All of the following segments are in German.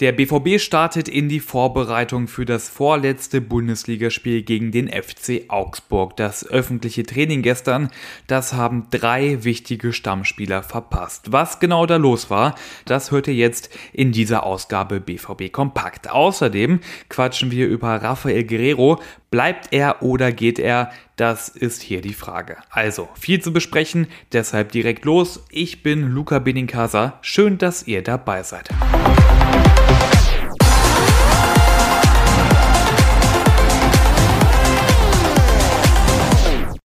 Der BVB startet in die Vorbereitung für das vorletzte Bundesligaspiel gegen den FC Augsburg. Das öffentliche Training gestern, das haben drei wichtige Stammspieler verpasst. Was genau da los war, das hört ihr jetzt in dieser Ausgabe BVB Kompakt. Außerdem quatschen wir über Rafael Guerrero. Bleibt er oder geht er? Das ist hier die Frage. Also, viel zu besprechen, deshalb direkt los. Ich bin Luca Benincasa. Schön, dass ihr dabei seid.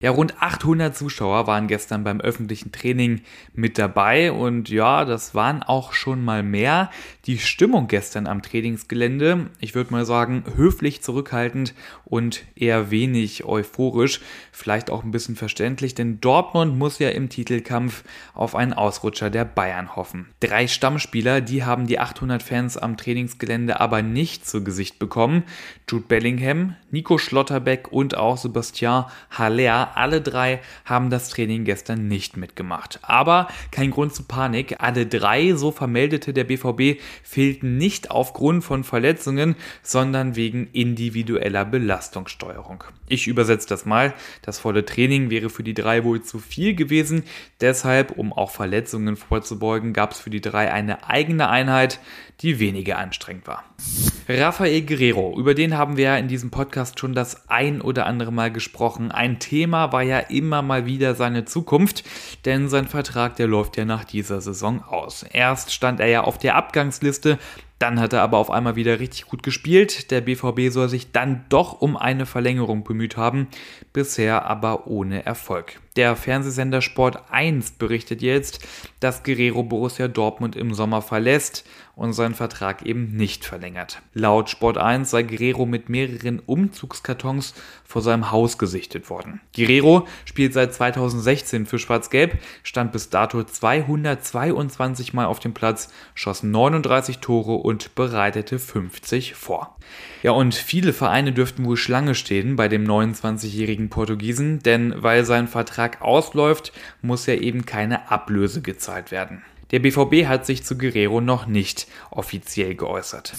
Ja, rund 800 Zuschauer waren gestern beim öffentlichen Training mit dabei und ja, das waren auch schon mal mehr. Die Stimmung gestern am Trainingsgelände, ich würde mal sagen, höflich zurückhaltend und eher wenig euphorisch, vielleicht auch ein bisschen verständlich, denn Dortmund muss ja im Titelkampf auf einen Ausrutscher der Bayern hoffen. Drei Stammspieler, die haben die 800 Fans am Trainingsgelände aber nicht zu Gesicht bekommen. Jude Bellingham, Nico Schlotterbeck und auch Sebastian Haller alle drei haben das Training gestern nicht mitgemacht. Aber kein Grund zu Panik. Alle drei, so vermeldete der BVB, fehlten nicht aufgrund von Verletzungen, sondern wegen individueller Belastungssteuerung. Ich übersetze das mal. Das volle Training wäre für die drei wohl zu viel gewesen. Deshalb, um auch Verletzungen vorzubeugen, gab es für die drei eine eigene Einheit, die weniger anstrengend war. Rafael Guerrero, über den haben wir ja in diesem Podcast schon das ein oder andere Mal gesprochen. Ein Thema war ja immer mal wieder seine Zukunft, denn sein Vertrag, der läuft ja nach dieser Saison aus. Erst stand er ja auf der Abgangsliste, dann hat er aber auf einmal wieder richtig gut gespielt. Der BVB soll sich dann doch um eine Verlängerung bemüht haben, bisher aber ohne Erfolg. Der Fernsehsender Sport 1 berichtet jetzt, dass Guerrero Borussia Dortmund im Sommer verlässt und seinen Vertrag eben nicht verlängert. Laut Sport 1 sei Guerrero mit mehreren Umzugskartons vor seinem Haus gesichtet worden. Guerrero spielt seit 2016 für Schwarz-Gelb, stand bis dato 222 Mal auf dem Platz, schoss 39 Tore und bereitete 50 vor. Ja, und viele Vereine dürften wohl Schlange stehen bei dem 29-jährigen Portugiesen, denn weil sein Vertrag ausläuft, muss ja eben keine Ablöse gezahlt werden. Der BVB hat sich zu Guerrero noch nicht offiziell geäußert.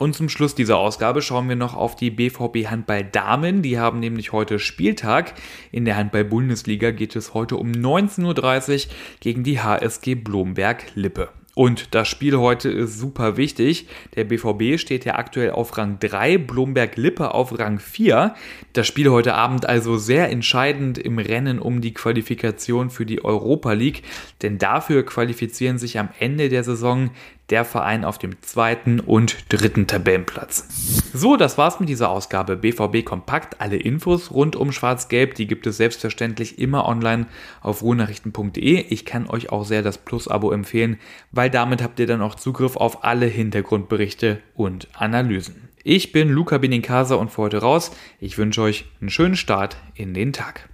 Und zum Schluss dieser Ausgabe schauen wir noch auf die BVB Handball Damen. Die haben nämlich heute Spieltag. In der Handball-Bundesliga geht es heute um 19.30 Uhr gegen die HSG Blomberg Lippe. Und das Spiel heute ist super wichtig. Der BVB steht ja aktuell auf Rang 3, Blomberg-Lippe auf Rang 4. Das Spiel heute Abend also sehr entscheidend im Rennen um die Qualifikation für die Europa League, denn dafür qualifizieren sich am Ende der Saison der Verein auf dem zweiten und dritten Tabellenplatz. So, das war's mit dieser Ausgabe BVB Kompakt. Alle Infos rund um Schwarz-Gelb, die gibt es selbstverständlich immer online auf ruhnachrichten.de. Ich kann euch auch sehr das Plus-Abo empfehlen, weil damit habt ihr dann auch Zugriff auf alle Hintergrundberichte und Analysen. Ich bin Luca Benincasa und für heute raus. Ich wünsche euch einen schönen Start in den Tag.